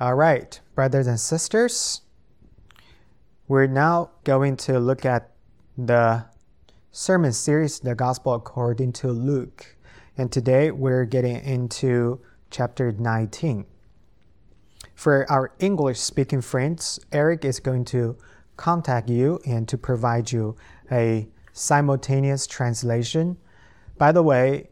All right, brothers and sisters, we're now going to look at the sermon series, The Gospel According to Luke. And today we're getting into chapter 19. For our English speaking friends, Eric is going to contact you and to provide you a simultaneous translation. By the way,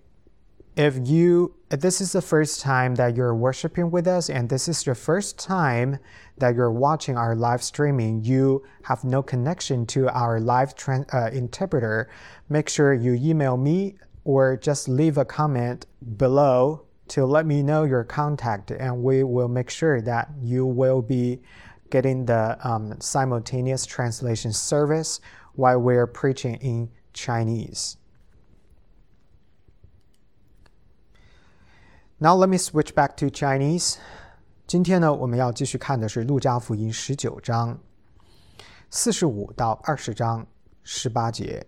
if you this is the first time that you're worshiping with us and this is the first time that you're watching our live streaming you have no connection to our live uh, interpreter make sure you email me or just leave a comment below to let me know your contact and we will make sure that you will be getting the um, simultaneous translation service while we're preaching in chinese Now let me switch back to Chinese. 今天呢，我们要继续看的是《路加福音》十九章四十五到二十章十八节。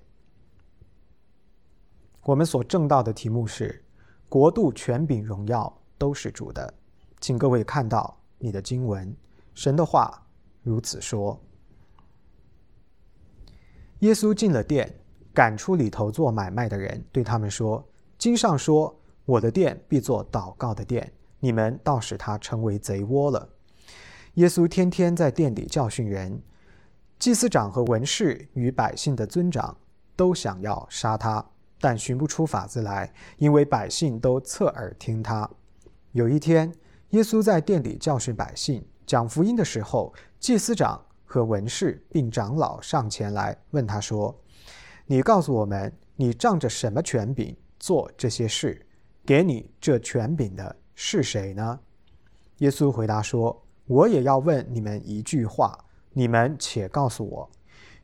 我们所正道的题目是“国度、权柄、荣耀都是主的”。请各位看到你的经文，神的话如此说：耶稣进了店，赶出里头做买卖的人，对他们说：“经上说。”我的殿必作祷告的殿，你们倒使它成为贼窝了。耶稣天天在店里教训人，祭司长和文士与百姓的尊长都想要杀他，但寻不出法子来，因为百姓都侧耳听他。有一天，耶稣在店里教训百姓，讲福音的时候，祭司长和文士并长老上前来问他说：“你告诉我们，你仗着什么权柄做这些事？”给你这权柄的是谁呢？耶稣回答说：“我也要问你们一句话，你们且告诉我：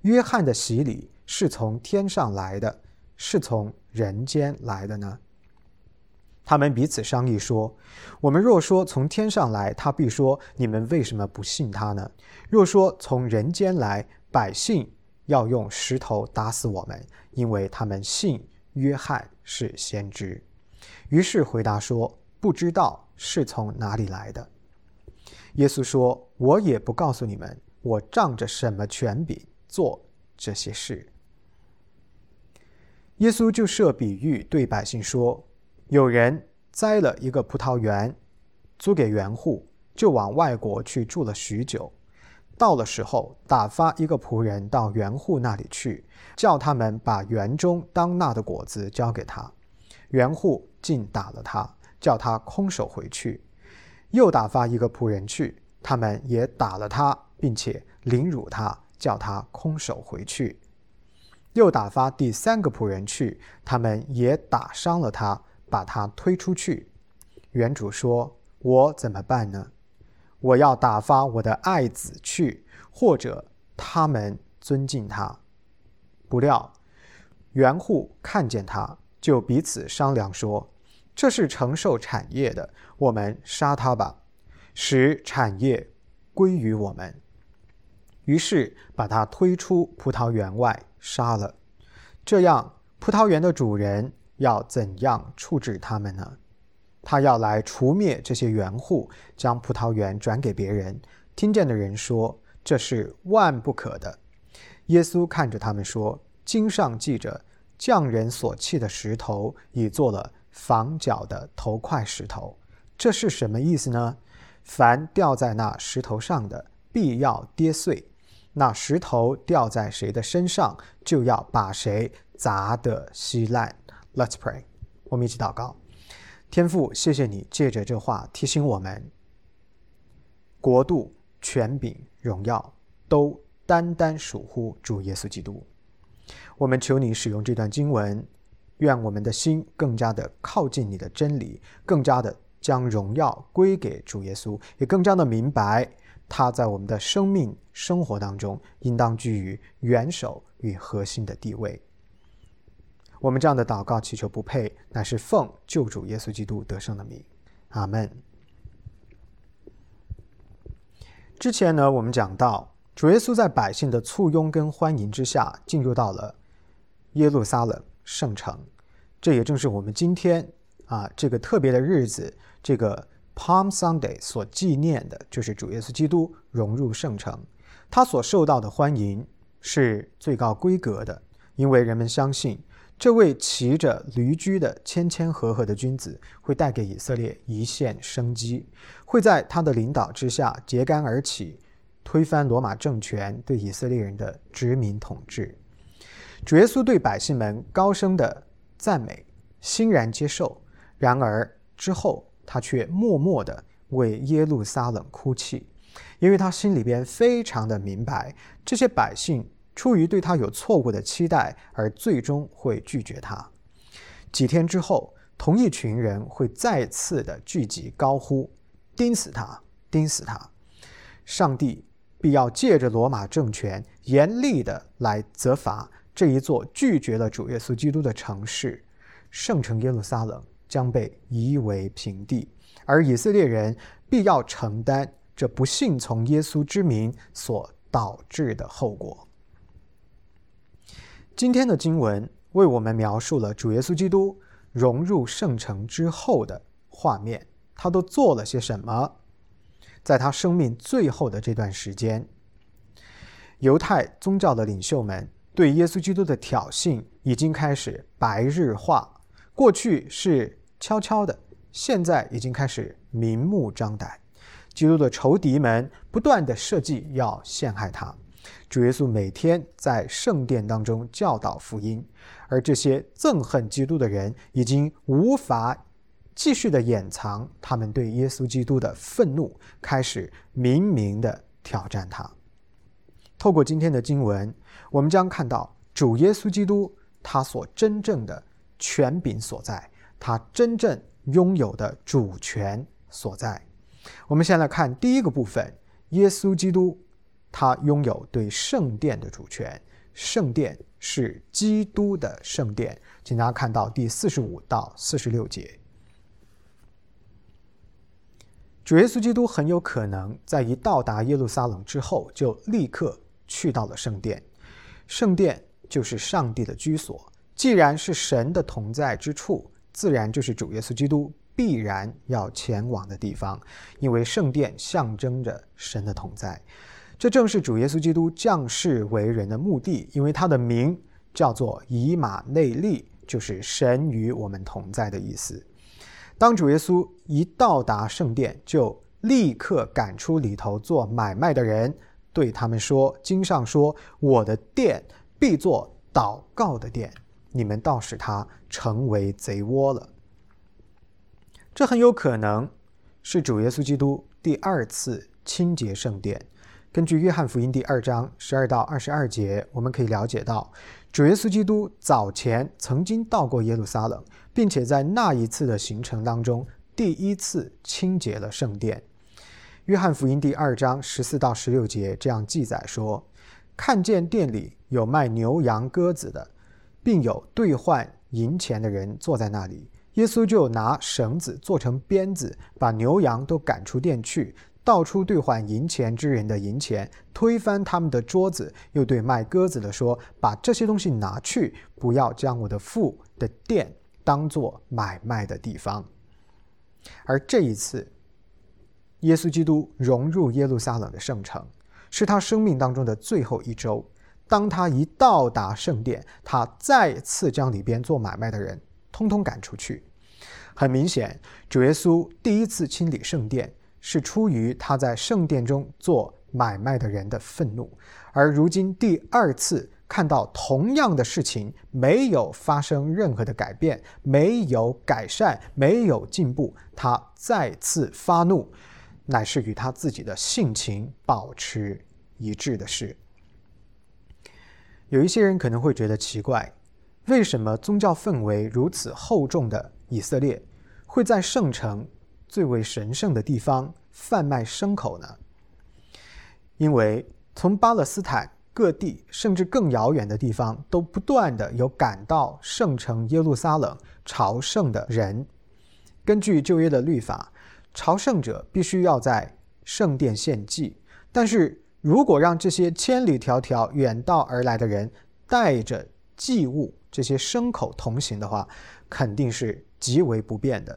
约翰的洗礼是从天上来的，是从人间来的呢？”他们彼此商议说：“我们若说从天上来，他必说：你们为什么不信他呢？若说从人间来，百姓要用石头打死我们，因为他们信约翰是先知。”于是回答说：“不知道是从哪里来的。”耶稣说：“我也不告诉你们，我仗着什么权柄做这些事。”耶稣就设比喻对百姓说：“有人栽了一个葡萄园，租给园户，就往外国去住了许久。到了时候，打发一个仆人到园户那里去，叫他们把园中当纳的果子交给他。园户。”竟打了他，叫他空手回去；又打发一个仆人去，他们也打了他，并且凌辱他，叫他空手回去；又打发第三个仆人去，他们也打伤了他，把他推出去。原主说：“我怎么办呢？我要打发我的爱子去，或者他们尊敬他。”不料园户看见他，就彼此商量说。这是承受产业的，我们杀他吧，使产业归于我们。于是把他推出葡萄园外杀了。这样，葡萄园的主人要怎样处置他们呢？他要来除灭这些园户，将葡萄园转给别人。听见的人说：“这是万不可的。”耶稣看着他们说：“经上记着，匠人所弃的石头，已做了。”房角的头块石头，这是什么意思呢？凡掉在那石头上的，必要跌碎；那石头掉在谁的身上，就要把谁砸得稀烂。Let's pray，我们一起祷告。天父，谢谢你借着这话提醒我们：国度、权柄、荣耀，都单单属乎主耶稣基督。我们求你使用这段经文。愿我们的心更加的靠近你的真理，更加的将荣耀归给主耶稣，也更加的明白他在我们的生命生活当中应当居于元首与核心的地位。我们这样的祷告祈求不配，乃是奉救主耶稣基督得胜的名，阿门。之前呢，我们讲到主耶稣在百姓的簇拥跟欢迎之下，进入到了耶路撒冷。圣城，这也正是我们今天啊这个特别的日子，这个 Palm Sunday 所纪念的就是主耶稣基督融入圣城，他所受到的欢迎是最高规格的，因为人们相信这位骑着驴驹的谦谦和和的君子会带给以色列一线生机，会在他的领导之下揭竿而起，推翻罗马政权对以色列人的殖民统治。主耶稣对百姓们高声的赞美，欣然接受。然而之后，他却默默地为耶路撒冷哭泣，因为他心里边非常的明白，这些百姓出于对他有错误的期待，而最终会拒绝他。几天之后，同一群人会再次的聚集，高呼：“钉死他！钉死他！”上帝必要借着罗马政权严厉的来责罚。这一座拒绝了主耶稣基督的城市，圣城耶路撒冷将被夷为平地，而以色列人必要承担这不信从耶稣之名所导致的后果。今天的经文为我们描述了主耶稣基督融入圣城之后的画面，他都做了些什么？在他生命最后的这段时间，犹太宗教的领袖们。对耶稣基督的挑衅已经开始白日化，过去是悄悄的，现在已经开始明目张胆。基督的仇敌们不断的设计要陷害他。主耶稣每天在圣殿当中教导福音，而这些憎恨基督的人已经无法继续的掩藏他们对耶稣基督的愤怒，开始明明的挑战他。透过今天的经文。我们将看到主耶稣基督他所真正的权柄所在，他真正拥有的主权所在。我们先来看第一个部分：耶稣基督他拥有对圣殿的主权，圣殿是基督的圣殿。请大家看到第四十五到四十六节，主耶稣基督很有可能在一到达耶路撒冷之后，就立刻去到了圣殿。圣殿就是上帝的居所，既然是神的同在之处，自然就是主耶稣基督必然要前往的地方，因为圣殿象征着神的同在。这正是主耶稣基督降世为人的目的，因为他的名叫做以马内利，就是神与我们同在的意思。当主耶稣一到达圣殿，就立刻赶出里头做买卖的人。对他们说：“经上说，我的殿必作祷告的殿，你们倒使它成为贼窝了。”这很有可能是主耶稣基督第二次清洁圣殿。根据约翰福音第二章十二到二十二节，我们可以了解到，主耶稣基督早前曾经到过耶路撒冷，并且在那一次的行程当中，第一次清洁了圣殿。约翰福音第二章十四到十六节这样记载说：“看见店里有卖牛羊鸽子的，并有兑换银钱的人坐在那里，耶稣就拿绳子做成鞭子，把牛羊都赶出店去，倒出兑换银钱之人的银钱，推翻他们的桌子，又对卖鸽子的说：把这些东西拿去，不要将我的父的店当作买卖的地方。”而这一次。耶稣基督融入耶路撒冷的圣城，是他生命当中的最后一周。当他一到达圣殿，他再次将里边做买卖的人通通赶出去。很明显，主耶稣第一次清理圣殿，是出于他在圣殿中做买卖的人的愤怒；而如今第二次看到同样的事情没有发生任何的改变，没有改善，没有进步，他再次发怒。乃是与他自己的性情保持一致的事。有一些人可能会觉得奇怪，为什么宗教氛围如此厚重的以色列，会在圣城最为神圣的地方贩卖牲口呢？因为从巴勒斯坦各地，甚至更遥远的地方，都不断的有赶到圣城耶路撒冷朝圣的人。根据旧约的律法。朝圣者必须要在圣殿献祭，但是如果让这些千里迢迢远道而来的人带着祭物这些牲口同行的话，肯定是极为不便的。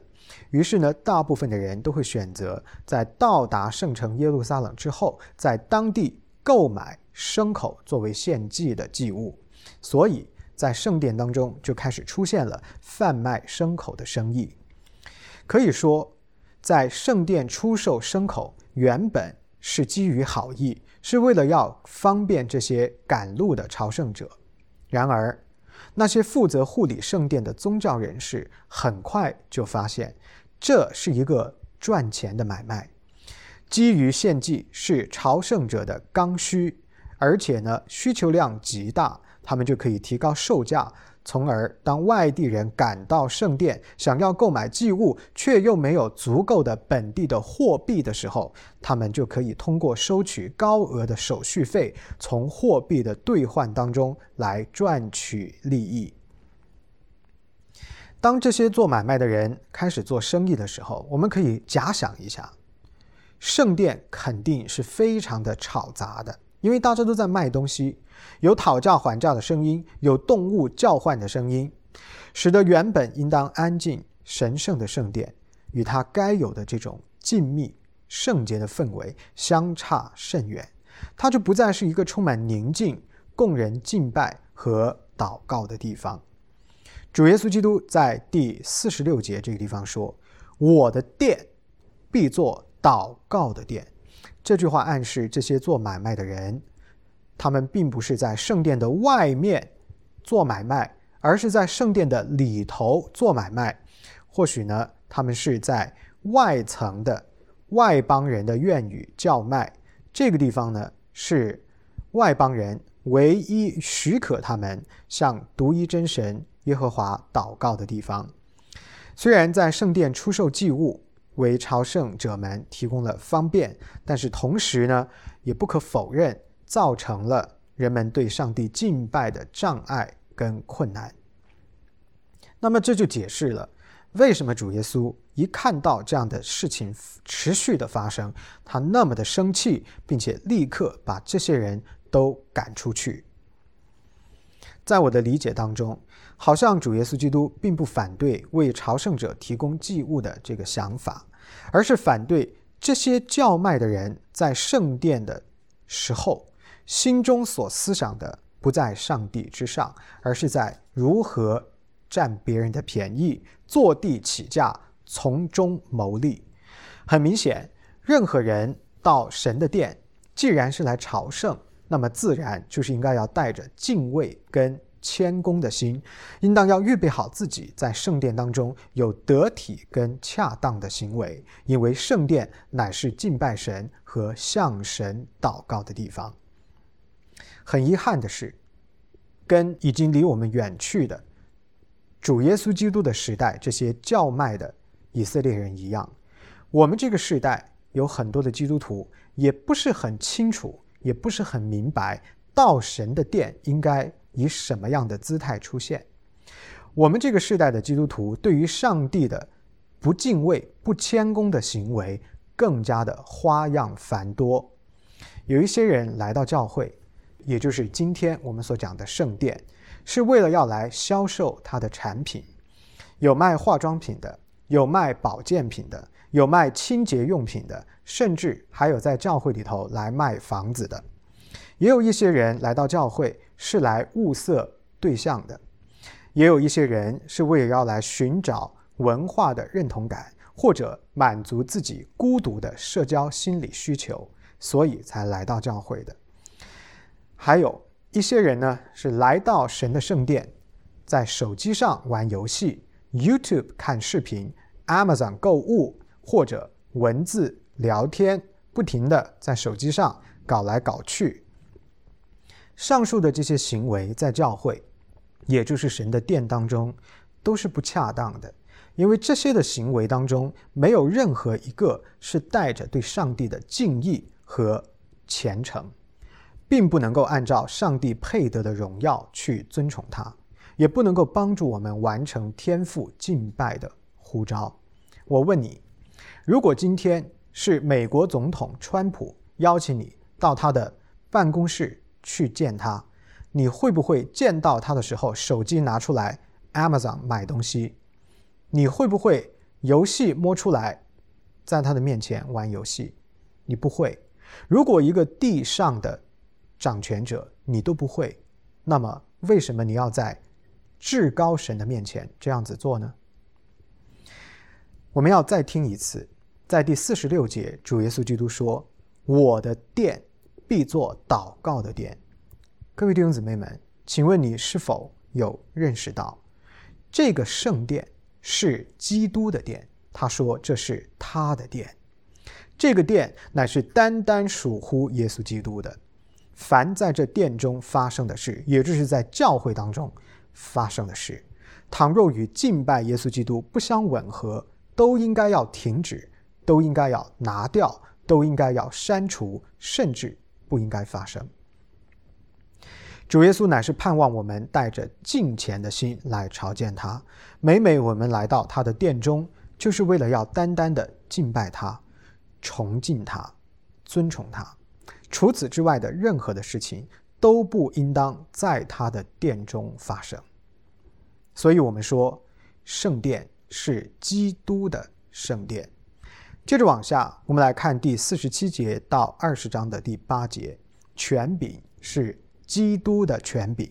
于是呢，大部分的人都会选择在到达圣城耶路撒冷之后，在当地购买牲口作为献祭的祭物。所以在圣殿当中就开始出现了贩卖牲口的生意。可以说，在圣殿出售牲口原本是基于好意，是为了要方便这些赶路的朝圣者。然而，那些负责护理圣殿的宗教人士很快就发现，这是一个赚钱的买卖。基于献祭是朝圣者的刚需，而且呢需求量极大，他们就可以提高售价。从而，当外地人赶到圣殿，想要购买祭物，却又没有足够的本地的货币的时候，他们就可以通过收取高额的手续费，从货币的兑换当中来赚取利益。当这些做买卖的人开始做生意的时候，我们可以假想一下，圣殿肯定是非常的吵杂的。因为大家都在卖东西，有讨价还价的声音，有动物叫唤的声音，使得原本应当安静神圣的圣殿，与它该有的这种静谧圣洁的氛围相差甚远。它就不再是一个充满宁静、供人敬拜和祷告的地方。主耶稣基督在第四十六节这个地方说：“我的殿必作祷告的殿。”这句话暗示这些做买卖的人，他们并不是在圣殿的外面做买卖，而是在圣殿的里头做买卖。或许呢，他们是在外层的外邦人的院宇叫卖。这个地方呢，是外邦人唯一许可他们向独一真神耶和华祷告的地方。虽然在圣殿出售祭物。为朝圣者们提供了方便，但是同时呢，也不可否认造成了人们对上帝敬拜的障碍跟困难。那么这就解释了为什么主耶稣一看到这样的事情持续的发生，他那么的生气，并且立刻把这些人都赶出去。在我的理解当中。好像主耶稣基督并不反对为朝圣者提供祭物的这个想法，而是反对这些叫卖的人在圣殿的时候，心中所思想的不在上帝之上，而是在如何占别人的便宜、坐地起价、从中牟利。很明显，任何人到神的殿，既然是来朝圣，那么自然就是应该要带着敬畏跟。谦恭的心，应当要预备好自己，在圣殿当中有得体跟恰当的行为，因为圣殿乃是敬拜神和向神祷告的地方。很遗憾的是，跟已经离我们远去的主耶稣基督的时代这些叫卖的以色列人一样，我们这个时代有很多的基督徒也不是很清楚，也不是很明白，到神的殿应该。以什么样的姿态出现？我们这个时代的基督徒对于上帝的不敬畏、不谦恭的行为更加的花样繁多。有一些人来到教会，也就是今天我们所讲的圣殿，是为了要来销售他的产品。有卖化妆品的，有卖保健品的，有卖清洁用品的，甚至还有在教会里头来卖房子的。也有一些人来到教会。是来物色对象的，也有一些人是为了要来寻找文化的认同感，或者满足自己孤独的社交心理需求，所以才来到教会的。还有一些人呢，是来到神的圣殿，在手机上玩游戏、YouTube 看视频、Amazon 购物，或者文字聊天，不停的在手机上搞来搞去。上述的这些行为在教会，也就是神的殿当中，都是不恰当的，因为这些的行为当中没有任何一个是带着对上帝的敬意和虔诚，并不能够按照上帝配得的荣耀去尊崇他，也不能够帮助我们完成天赋敬拜的呼召。我问你，如果今天是美国总统川普邀请你到他的办公室，去见他，你会不会见到他的时候手机拿出来 Amazon 买东西？你会不会游戏摸出来，在他的面前玩游戏，你不会。如果一个地上的掌权者你都不会，那么为什么你要在至高神的面前这样子做呢？我们要再听一次，在第四十六节，主耶稣基督说：“我的殿必做祷告的殿。”各位弟兄姊妹们，请问你是否有认识到，这个圣殿是基督的殿？他说这是他的殿，这个殿乃是单单属乎耶稣基督的。凡在这殿中发生的事，也就是在教会当中发生的事，倘若与敬拜耶稣基督不相吻合，都应该要停止，都应该要拿掉，都应该要删除，甚至不应该发生。主耶稣乃是盼望我们带着敬虔的心来朝见他。每每我们来到他的殿中，就是为了要单单的敬拜他、崇敬他、尊崇他。除此之外的任何的事情都不应当在他的殿中发生。所以，我们说圣殿是基督的圣殿。接着往下，我们来看第四十七节到二十章的第八节，权柄是。基督的权柄。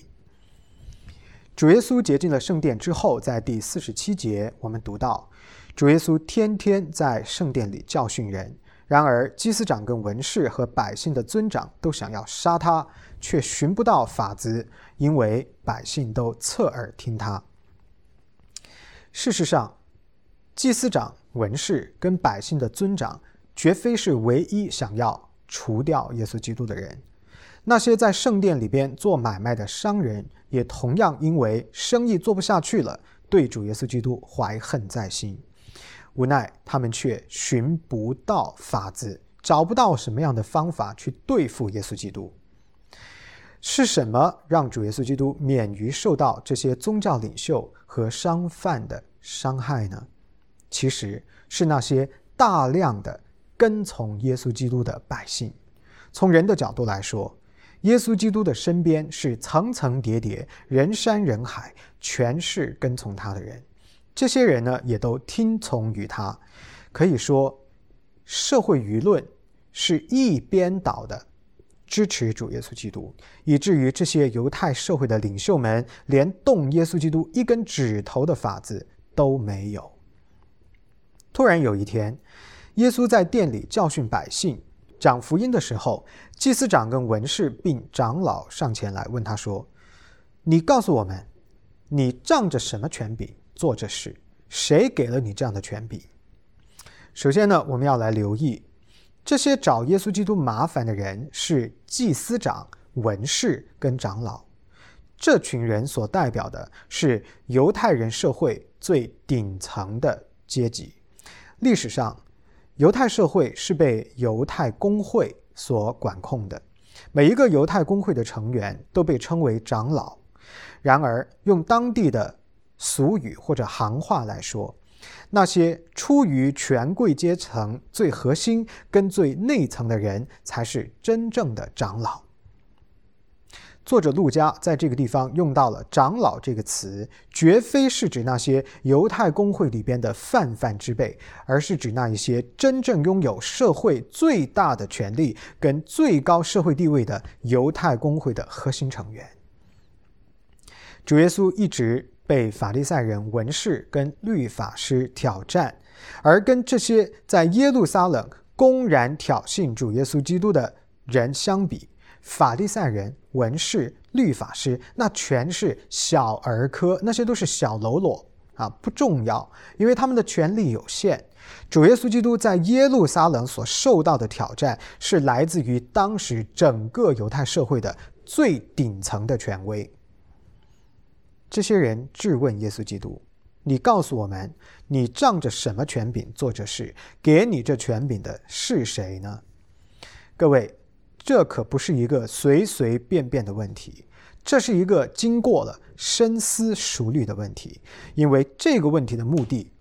主耶稣洁净了圣殿之后，在第四十七节，我们读到，主耶稣天天在圣殿里教训人。然而，祭司长跟文士和百姓的尊长都想要杀他，却寻不到法子，因为百姓都侧耳听他。事实上，祭司长、文士跟百姓的尊长，绝非是唯一想要除掉耶稣基督的人。那些在圣殿里边做买卖的商人，也同样因为生意做不下去了，对主耶稣基督怀恨在心。无奈他们却寻不到法子，找不到什么样的方法去对付耶稣基督。是什么让主耶稣基督免于受到这些宗教领袖和商贩的伤害呢？其实是那些大量的跟从耶稣基督的百姓。从人的角度来说，耶稣基督的身边是层层叠叠、人山人海，全是跟从他的人。这些人呢，也都听从于他。可以说，社会舆论是一边倒的支持主耶稣基督，以至于这些犹太社会的领袖们连动耶稣基督一根指头的法子都没有。突然有一天，耶稣在店里教训百姓。讲福音的时候，祭司长跟文士并长老上前来问他说：“你告诉我们，你仗着什么权柄做这事？谁给了你这样的权柄？”首先呢，我们要来留意，这些找耶稣基督麻烦的人是祭司长、文士跟长老，这群人所代表的是犹太人社会最顶层的阶级，历史上。犹太社会是被犹太公会所管控的，每一个犹太公会的成员都被称为长老。然而，用当地的俗语或者行话来说，那些出于权贵阶层最核心跟最内层的人，才是真正的长老。作者陆家在这个地方用到了“长老”这个词，绝非是指那些犹太公会里边的泛泛之辈，而是指那一些真正拥有社会最大的权力跟最高社会地位的犹太公会的核心成员。主耶稣一直被法利赛人、文士跟律法师挑战，而跟这些在耶路撒冷公然挑衅主耶稣基督的人相比，法利赛人。文士、律法师，那全是小儿科，那些都是小喽啰啊，不重要，因为他们的权力有限。主耶稣基督在耶路撒冷所受到的挑战，是来自于当时整个犹太社会的最顶层的权威。这些人质问耶稣基督：“你告诉我们，你仗着什么权柄做这事？给你这权柄的是谁呢？”各位。这可不是一个随随便便的问题，这是一个经过了深思熟虑的问题。因为这个问题的目的，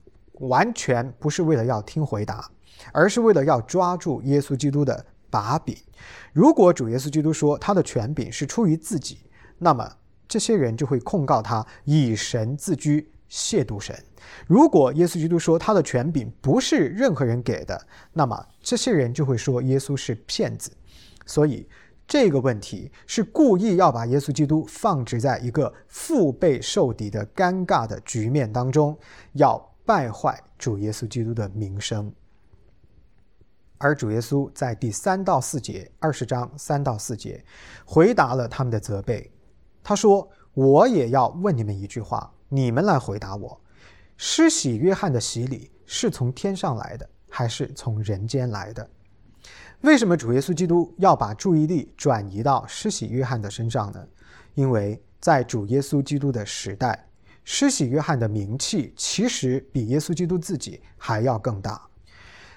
完全不是为了要听回答，而是为了要抓住耶稣基督的把柄。如果主耶稣基督说他的权柄是出于自己，那么这些人就会控告他以神自居，亵渎神。如果耶稣基督说他的权柄不是任何人给的，那么这些人就会说耶稣是骗子。所以这个问题是故意要把耶稣基督放置在一个腹背受敌的尴尬的局面当中，要败坏主耶稣基督的名声。而主耶稣在第三到四节，二十章三到四节，回答了他们的责备。他说：“我也要问你们一句话，你们来回答我。”施洗约翰的洗礼是从天上来的，还是从人间来的？为什么主耶稣基督要把注意力转移到施洗约翰的身上呢？因为在主耶稣基督的时代，施洗约翰的名气其实比耶稣基督自己还要更大。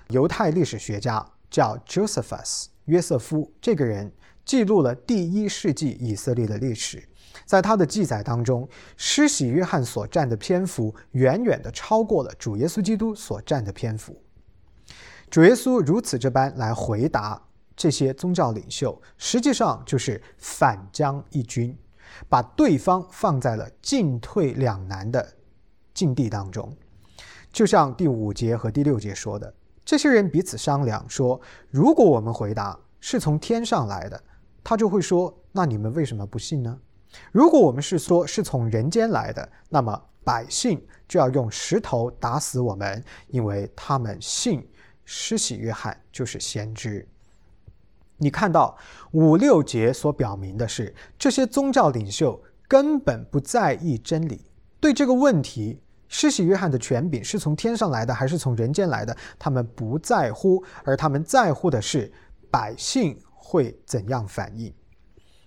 犹太历史学家叫 Josephus 约瑟夫，这个人记录了第一世纪以色列的历史。在他的记载当中，施洗约翰所占的篇幅远远的超过了主耶稣基督所占的篇幅。主耶稣如此这般来回答这些宗教领袖，实际上就是反将一军，把对方放在了进退两难的境地当中。就像第五节和第六节说的，这些人彼此商量说：“如果我们回答是从天上来的，他就会说：那你们为什么不信呢？”如果我们是说是从人间来的，那么百姓就要用石头打死我们，因为他们信施洗约翰就是先知。你看到五六节所表明的是，这些宗教领袖根本不在意真理，对这个问题施洗约翰的权柄是从天上来的还是从人间来的，他们不在乎，而他们在乎的是百姓会怎样反应。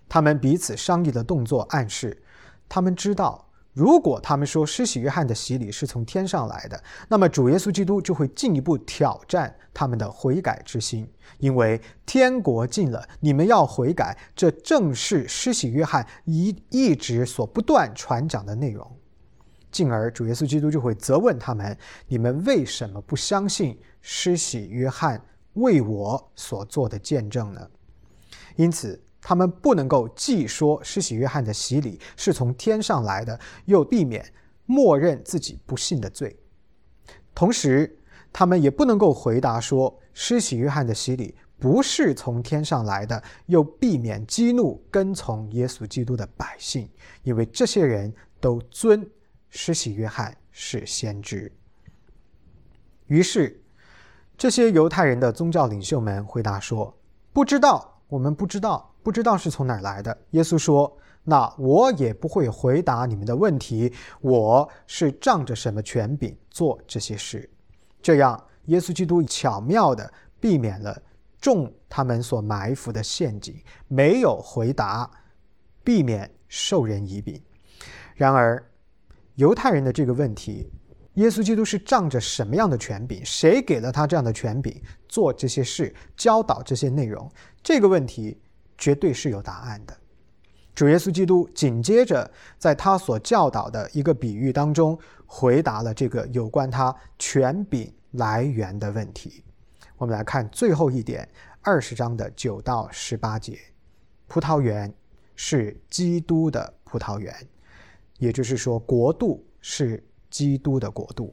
他们彼此商议的动作暗示，他们知道，如果他们说施洗约翰的洗礼是从天上来的，那么主耶稣基督就会进一步挑战他们的悔改之心，因为天国近了，你们要悔改，这正是施洗约翰一一直所不断传讲的内容。进而主耶稣基督就会责问他们：你们为什么不相信施洗约翰为我所做的见证呢？因此。他们不能够既说施洗约翰的洗礼是从天上来的，又避免默认自己不信的罪；同时，他们也不能够回答说施洗约翰的洗礼不是从天上来的，又避免激怒跟从耶稣基督的百姓，因为这些人都尊施洗约翰是先知。于是，这些犹太人的宗教领袖们回答说：“不知道，我们不知道。”不知道是从哪来的。耶稣说：“那我也不会回答你们的问题。我是仗着什么权柄做这些事？”这样，耶稣基督巧妙地避免了中他们所埋伏的陷阱，没有回答，避免授人以柄。然而，犹太人的这个问题：耶稣基督是仗着什么样的权柄？谁给了他这样的权柄做这些事、教导这些内容？这个问题。绝对是有答案的。主耶稣基督紧接着在他所教导的一个比喻当中，回答了这个有关他权柄来源的问题。我们来看最后一点，二十章的九到十八节：葡萄园是基督的葡萄园，也就是说，国度是基督的国度。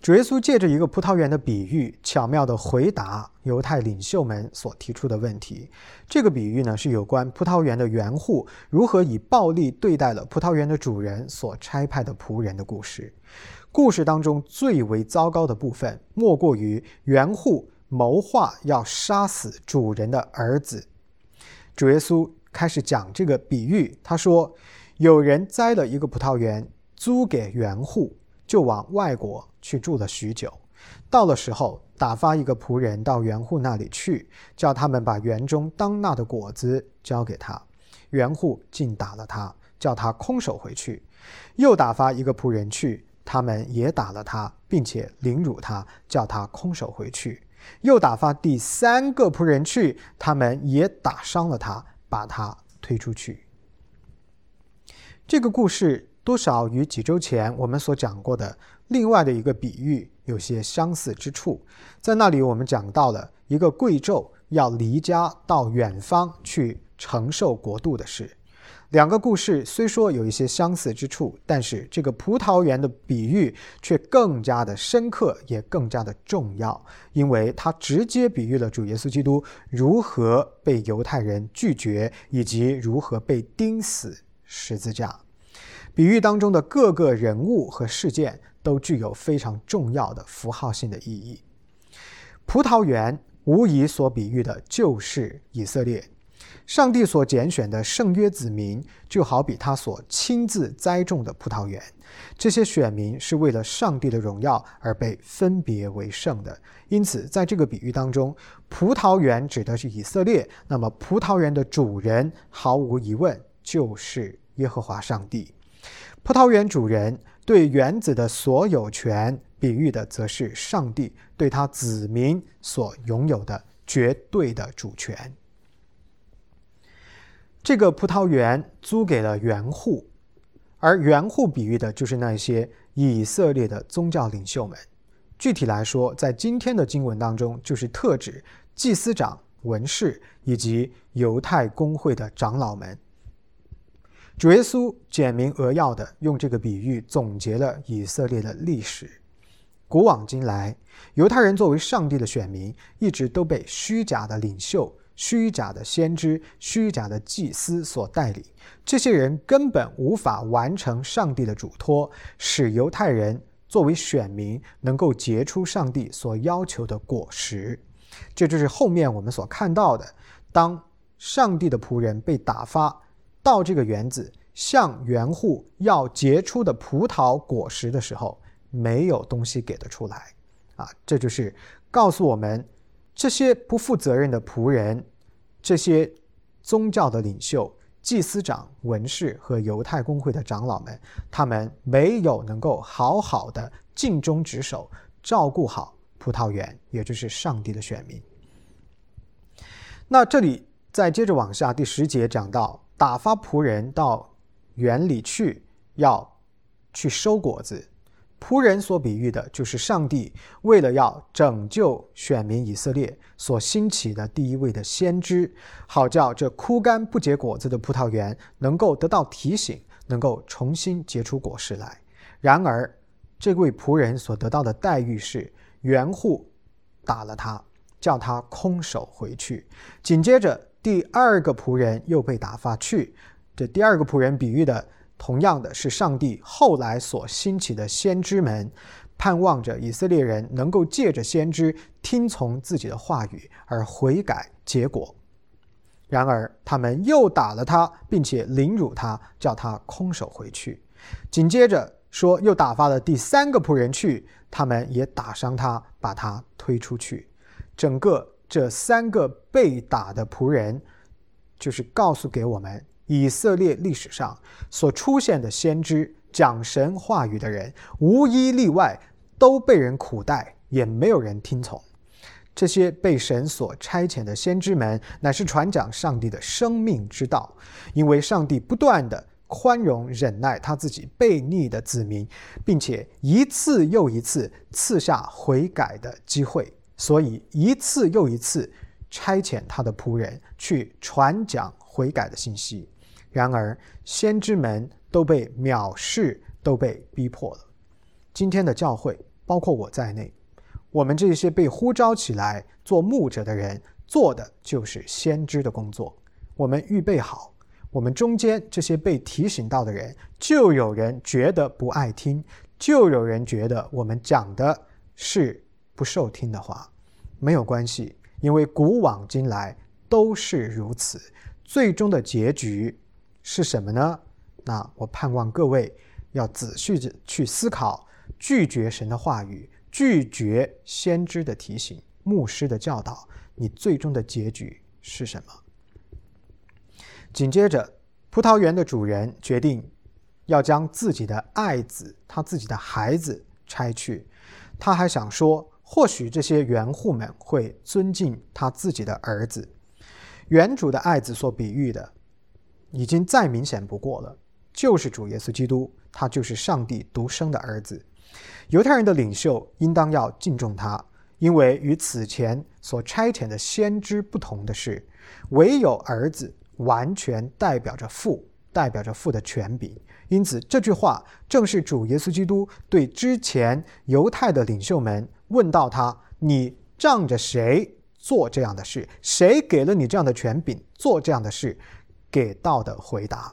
主耶稣借着一个葡萄园的比喻，巧妙地回答犹太领袖们所提出的问题。这个比喻呢，是有关葡萄园的园户如何以暴力对待了葡萄园的主人所差派的仆人的故事。故事当中最为糟糕的部分，莫过于园户谋划要杀死主人的儿子。主耶稣开始讲这个比喻，他说：“有人栽了一个葡萄园，租给园户。”就往外国去住了许久，到了时候，打发一个仆人到园户那里去，叫他们把园中当纳的果子交给他。园户竟打了他，叫他空手回去；又打发一个仆人去，他们也打了他，并且凌辱他，叫他空手回去；又打发第三个仆人去，他们也打伤了他，把他推出去。这个故事。多少与几周前我们所讲过的另外的一个比喻有些相似之处。在那里，我们讲到了一个贵胄要离家到远方去承受国度的事。两个故事虽说有一些相似之处，但是这个葡萄园的比喻却更加的深刻，也更加的重要，因为它直接比喻了主耶稣基督如何被犹太人拒绝，以及如何被钉死十字架。比喻当中的各个人物和事件都具有非常重要的符号性的意义。葡萄园无疑所比喻的就是以色列。上帝所拣选的圣约子民，就好比他所亲自栽种的葡萄园。这些选民是为了上帝的荣耀而被分别为圣的。因此，在这个比喻当中，葡萄园指的是以色列。那么，葡萄园的主人毫无疑问就是耶和华上帝。葡萄园主人对园子的所有权，比喻的则是上帝对他子民所拥有的绝对的主权。这个葡萄园租给了园户，而园户比喻的就是那些以色列的宗教领袖们。具体来说，在今天的经文当中，就是特指祭司长、文士以及犹太公会的长老们。主耶稣简明扼要地用这个比喻总结了以色列的历史。古往今来，犹太人作为上帝的选民，一直都被虚假的领袖。虚假的先知、虚假的祭司所代理，这些人根本无法完成上帝的嘱托，使犹太人作为选民能够结出上帝所要求的果实。这就是后面我们所看到的：当上帝的仆人被打发到这个园子，向园户要结出的葡萄果实的时候，没有东西给得出来。啊，这就是告诉我们。这些不负责任的仆人，这些宗教的领袖、祭司长、文士和犹太公会的长老们，他们没有能够好好的尽忠职守，照顾好葡萄园，也就是上帝的选民。那这里再接着往下，第十节讲到，打发仆人到园里去，要去收果子。仆人所比喻的就是上帝为了要拯救选民以色列所兴起的第一位的先知，好叫这枯干不结果子的葡萄园能够得到提醒，能够重新结出果实来。然而，这位仆人所得到的待遇是园户打了他，叫他空手回去。紧接着，第二个仆人又被打发去。这第二个仆人比喻的。同样的是，上帝后来所兴起的先知们，盼望着以色列人能够借着先知听从自己的话语而悔改结果。然而，他们又打了他，并且凌辱他，叫他空手回去。紧接着说，又打发了第三个仆人去，他们也打伤他，把他推出去。整个这三个被打的仆人，就是告诉给我们。以色列历史上所出现的先知讲神话语的人，无一例外都被人苦待，也没有人听从。这些被神所差遣的先知们，乃是传讲上帝的生命之道。因为上帝不断的宽容忍耐他自己悖逆的子民，并且一次又一次赐下悔改的机会，所以一次又一次差遣他的仆人去传讲悔改的信息。然而，先知们都被藐视，都被逼迫了。今天的教会，包括我在内，我们这些被呼召起来做牧者的人，做的就是先知的工作。我们预备好，我们中间这些被提醒到的人，就有人觉得不爱听，就有人觉得我们讲的是不受听的话。没有关系，因为古往今来都是如此。最终的结局。是什么呢？那我盼望各位要仔细的去思考，拒绝神的话语，拒绝先知的提醒、牧师的教导，你最终的结局是什么？紧接着，葡萄园的主人决定要将自己的爱子，他自己的孩子拆去。他还想说，或许这些园户们会尊敬他自己的儿子。园主的爱子所比喻的。已经再明显不过了，就是主耶稣基督，他就是上帝独生的儿子。犹太人的领袖应当要敬重他，因为与此前所差遣的先知不同的是，唯有儿子完全代表着父，代表着父的权柄。因此，这句话正是主耶稣基督对之前犹太的领袖们问到他：“你仗着谁做这样的事？谁给了你这样的权柄做这样的事？”给到的回答。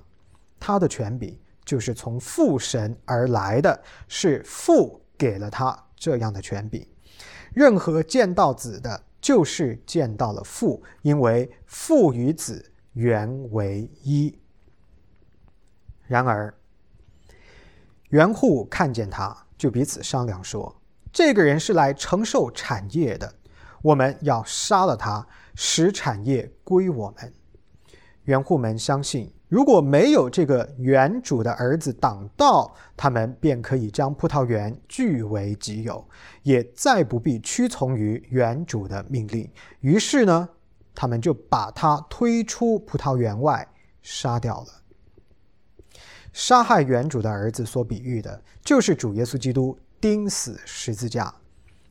他的权柄就是从父神而来的，是父给了他这样的权柄。任何见到子的，就是见到了父，因为父与子原为一。然而，园户看见他，就彼此商量说：“这个人是来承受产业的，我们要杀了他，使产业归我们。”园户们相信，如果没有这个园主的儿子挡道，他们便可以将葡萄园据为己有，也再不必屈从于园主的命令。于是呢，他们就把他推出葡萄园外，杀掉了。杀害园主的儿子所比喻的，就是主耶稣基督钉死十字架。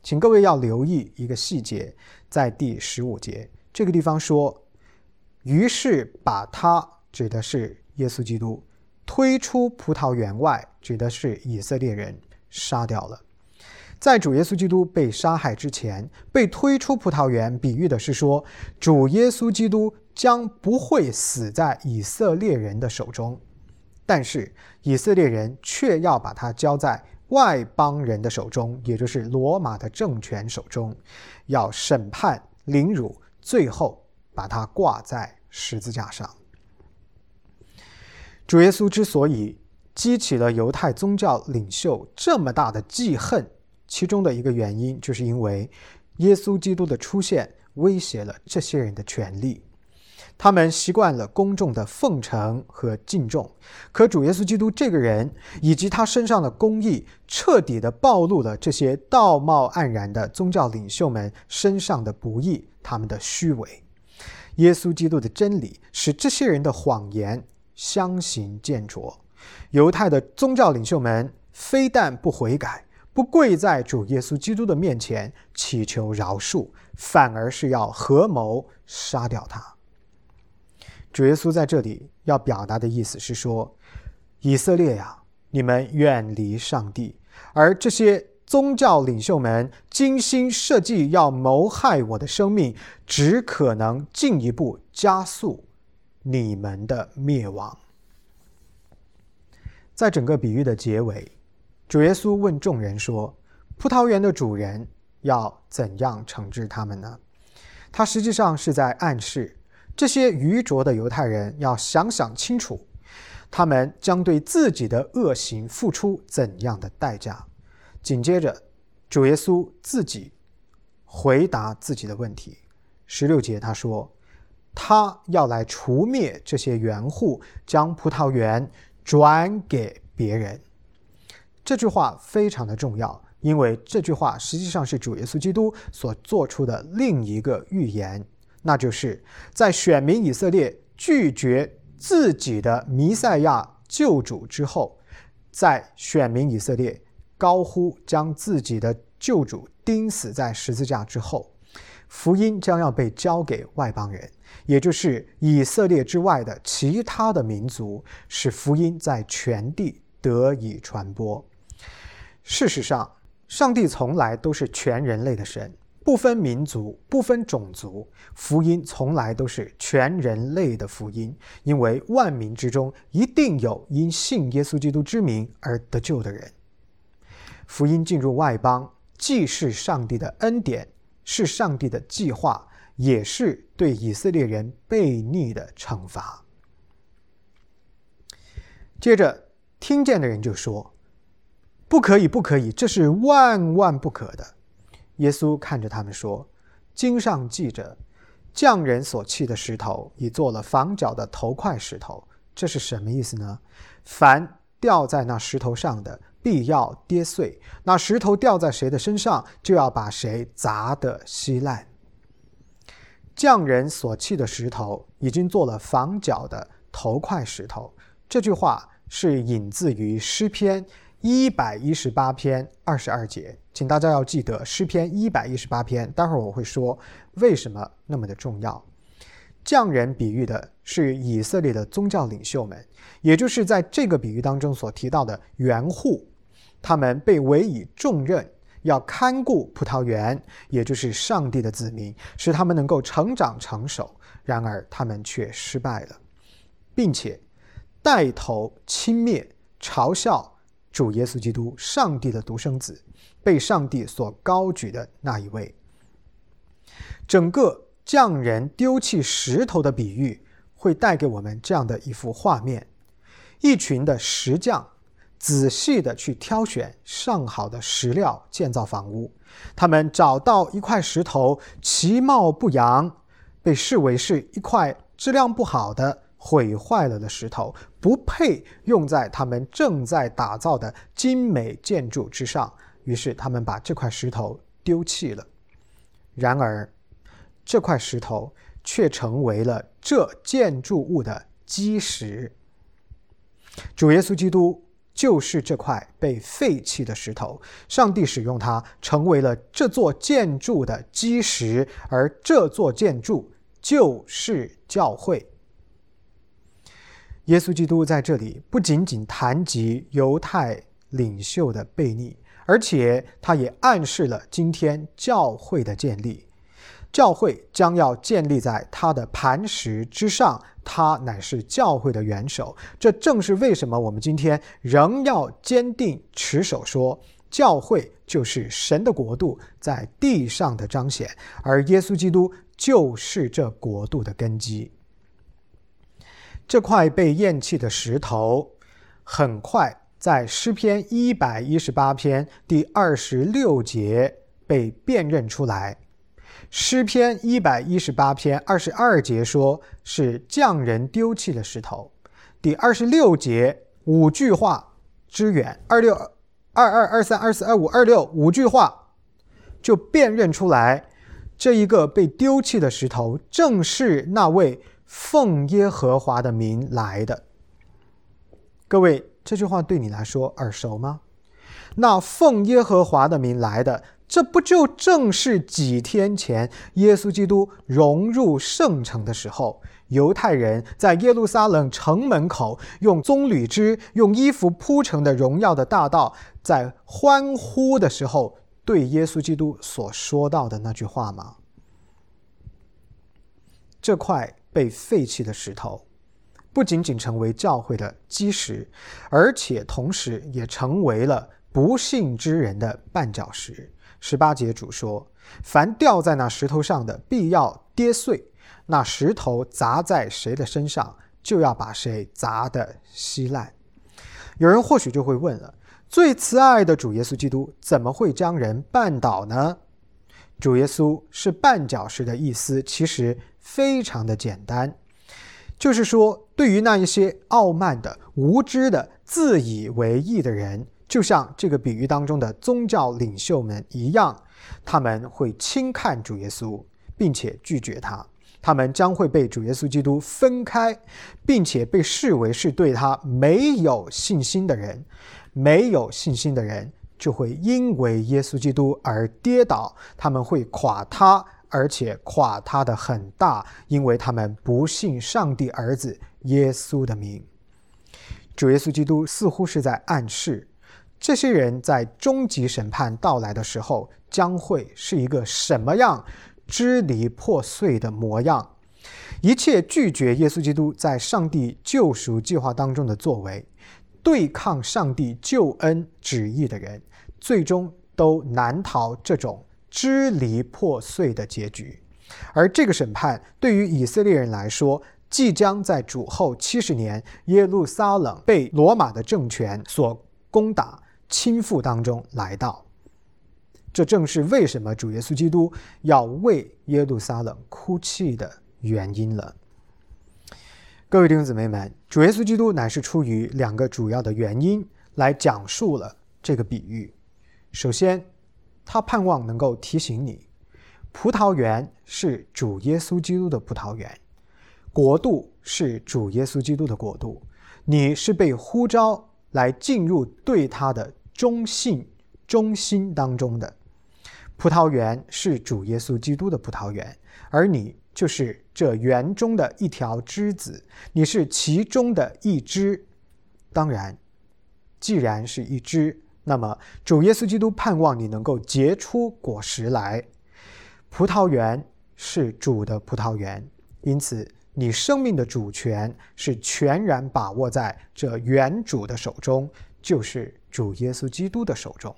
请各位要留意一个细节，在第十五节这个地方说。于是把他指的是耶稣基督推出葡萄园外，指的是以色列人杀掉了。在主耶稣基督被杀害之前，被推出葡萄园，比喻的是说主耶稣基督将不会死在以色列人的手中，但是以色列人却要把他交在外邦人的手中，也就是罗马的政权手中，要审判、凌辱，最后。把它挂在十字架上。主耶稣之所以激起了犹太宗教领袖这么大的记恨，其中的一个原因，就是因为耶稣基督的出现威胁了这些人的权利。他们习惯了公众的奉承和敬重，可主耶稣基督这个人以及他身上的公义，彻底的暴露了这些道貌岸然的宗教领袖们身上的不义，他们的虚伪。耶稣基督的真理使这些人的谎言相形见绌。犹太的宗教领袖们非但不悔改，不跪在主耶稣基督的面前祈求饶恕，反而是要合谋杀掉他。主耶稣在这里要表达的意思是说：以色列呀，你们远离上帝，而这些。宗教领袖们精心设计要谋害我的生命，只可能进一步加速你们的灭亡。在整个比喻的结尾，主耶稣问众人说：“葡萄园的主人要怎样惩治他们呢？”他实际上是在暗示这些愚拙的犹太人要想想清楚，他们将对自己的恶行付出怎样的代价。紧接着，主耶稣自己回答自己的问题。十六节他说：“他要来除灭这些园户，将葡萄园转给别人。”这句话非常的重要，因为这句话实际上是主耶稣基督所做出的另一个预言，那就是在选民以色列拒绝自己的弥赛亚救主之后，在选民以色列。高呼将自己的救主钉死在十字架之后，福音将要被交给外邦人，也就是以色列之外的其他的民族，使福音在全地得以传播。事实上，上帝从来都是全人类的神，不分民族，不分种族，福音从来都是全人类的福音，因为万民之中一定有因信耶稣基督之名而得救的人。福音进入外邦，既是上帝的恩典，是上帝的计划，也是对以色列人悖逆的惩罚。接着，听见的人就说：“不可以，不可以，这是万万不可的。”耶稣看着他们说：“经上记着，匠人所弃的石头，已做了房角的头块石头。这是什么意思呢？凡掉在那石头上的。”必要跌碎，那石头掉在谁的身上，就要把谁砸得稀烂。匠人所弃的石头，已经做了房角的头块石头。这句话是引自于诗篇一百一十八篇二十二节，请大家要记得诗篇一百一十八篇。待会儿我会说为什么那么的重要。匠人比喻的是以色列的宗教领袖们，也就是在这个比喻当中所提到的园户，他们被委以重任，要看顾葡萄园，也就是上帝的子民，使他们能够成长成熟。然而他们却失败了，并且带头轻蔑、嘲笑主耶稣基督，上帝的独生子，被上帝所高举的那一位。整个。匠人丢弃石头的比喻，会带给我们这样的一幅画面：一群的石匠仔细的去挑选上好的石料建造房屋。他们找到一块石头，其貌不扬，被视为是一块质量不好的、毁坏了的石头，不配用在他们正在打造的精美建筑之上。于是，他们把这块石头丢弃了。然而，这块石头却成为了这建筑物的基石。主耶稣基督就是这块被废弃的石头，上帝使用它成为了这座建筑的基石，而这座建筑就是教会。耶稣基督在这里不仅仅谈及犹太领袖的悖逆，而且他也暗示了今天教会的建立。教会将要建立在他的磐石之上，他乃是教会的元首。这正是为什么我们今天仍要坚定持守，说教会就是神的国度在地上的彰显，而耶稣基督就是这国度的根基。这块被厌弃的石头，很快在诗篇一百一十八篇第二十六节被辨认出来。诗篇一百一十八篇二十二节说是匠人丢弃的石头，第二十六节五句话之远，二六二二二三二四二五二六五句话就辨认出来，这一个被丢弃的石头正是那位奉耶和华的名来的。各位，这句话对你来说耳熟吗？那奉耶和华的名来的。这不就正是几天前耶稣基督融入圣城的时候，犹太人在耶路撒冷城门口用棕榈枝、用衣服铺成的荣耀的大道，在欢呼的时候，对耶稣基督所说到的那句话吗？这块被废弃的石头，不仅仅成为教会的基石，而且同时也成为了不信之人的绊脚石。十八节主说：“凡掉在那石头上的，必要跌碎；那石头砸在谁的身上，就要把谁砸得稀烂。”有人或许就会问了：最慈爱的主耶稣基督，怎么会将人绊倒呢？主耶稣是绊脚石的意思，其实非常的简单，就是说，对于那一些傲慢的、无知的、自以为意的人。就像这个比喻当中的宗教领袖们一样，他们会轻看主耶稣，并且拒绝他。他们将会被主耶稣基督分开，并且被视为是对他没有信心的人。没有信心的人就会因为耶稣基督而跌倒，他们会垮塌，而且垮他的很大，因为他们不信上帝儿子耶稣的名。主耶稣基督似乎是在暗示。这些人在终极审判到来的时候，将会是一个什么样支离破碎的模样？一切拒绝耶稣基督在上帝救赎计划当中的作为，对抗上帝救恩旨意的人，最终都难逃这种支离破碎的结局。而这个审判对于以色列人来说，即将在主后七十年，耶路撒冷被罗马的政权所攻打。倾覆当中来到，这正是为什么主耶稣基督要为耶路撒冷哭泣的原因了。各位弟兄姊妹们，主耶稣基督乃是出于两个主要的原因来讲述了这个比喻。首先，他盼望能够提醒你，葡萄园是主耶稣基督的葡萄园，国度是主耶稣基督的国度，你是被呼召。来进入对他的忠信忠心当中的葡萄园是主耶稣基督的葡萄园，而你就是这园中的一条枝子，你是其中的一枝。当然，既然是一枝，那么主耶稣基督盼望你能够结出果实来。葡萄园是主的葡萄园，因此你生命的主权是全然把握在这园主的手中，就是主耶稣基督的手中。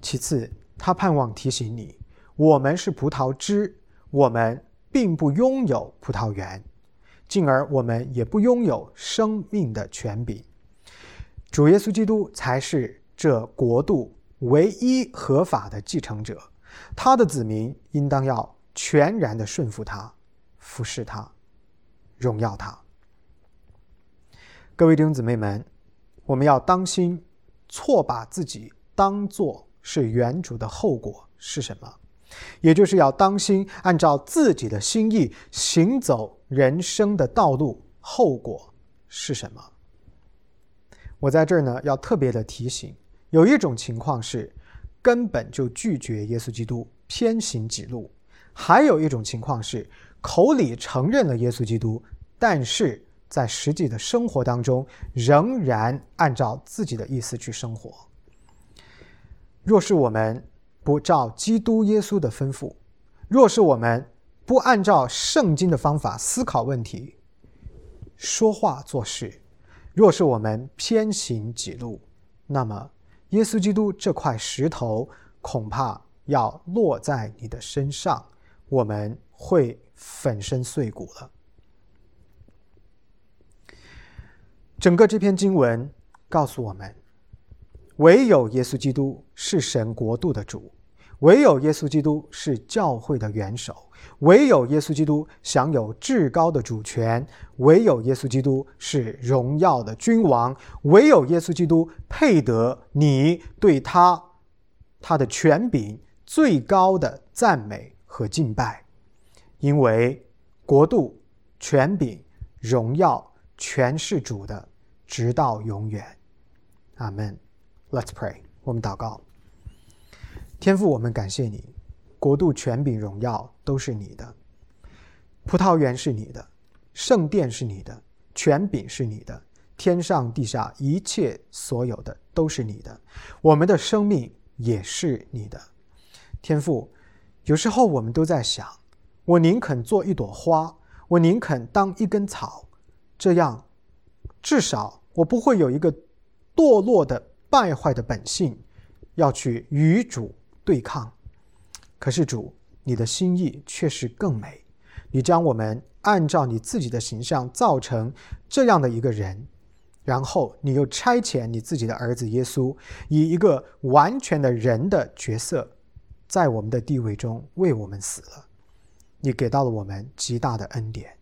其次，他盼望提醒你，我们是葡萄枝。我们并不拥有葡萄园，进而我们也不拥有生命的权柄。主耶稣基督才是这国度唯一合法的继承者，他的子民应当要全然的顺服他、服侍他、荣耀他。各位弟兄姊妹们，我们要当心，错把自己当作是原主的后果是什么？也就是要当心，按照自己的心意行走人生的道路，后果是什么？我在这儿呢，要特别的提醒：有一种情况是根本就拒绝耶稣基督，偏行己路；还有一种情况是口里承认了耶稣基督，但是在实际的生活当中仍然按照自己的意思去生活。若是我们，不照基督耶稣的吩咐，若是我们不按照圣经的方法思考问题、说话做事，若是我们偏行己路，那么耶稣基督这块石头恐怕要落在你的身上，我们会粉身碎骨了。整个这篇经文告诉我们。唯有耶稣基督是神国度的主，唯有耶稣基督是教会的元首，唯有耶稣基督享有至高的主权，唯有耶稣基督是荣耀的君王，唯有耶稣基督配得你对他他的权柄最高的赞美和敬拜，因为国度、权柄、荣耀全是主的，直到永远。阿门。Let's pray，我们祷告。天父，我们感谢你，国度、权柄、荣耀都是你的，葡萄园是你的，圣殿是你的，权柄是你的，天上地下一切所有的都是你的，我们的生命也是你的。天父，有时候我们都在想，我宁肯做一朵花，我宁肯当一根草，这样至少我不会有一个堕落的。败坏的本性，要去与主对抗。可是主，你的心意却是更美。你将我们按照你自己的形象造成这样的一个人，然后你又差遣你自己的儿子耶稣，以一个完全的人的角色，在我们的地位中为我们死了。你给到了我们极大的恩典。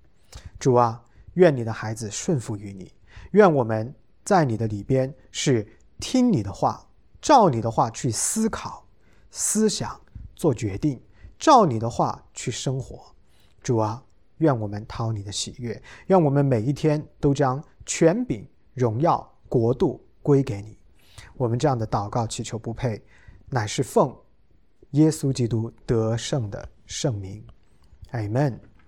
主啊，愿你的孩子顺服于你。愿我们在你的里边是。听你的话，照你的话去思考、思想、做决定，照你的话去生活。主啊，愿我们讨你的喜悦，愿我们每一天都将权柄、荣耀、国度归给你。我们这样的祷告祈求不配，乃是奉耶稣基督得胜的圣名。Amen。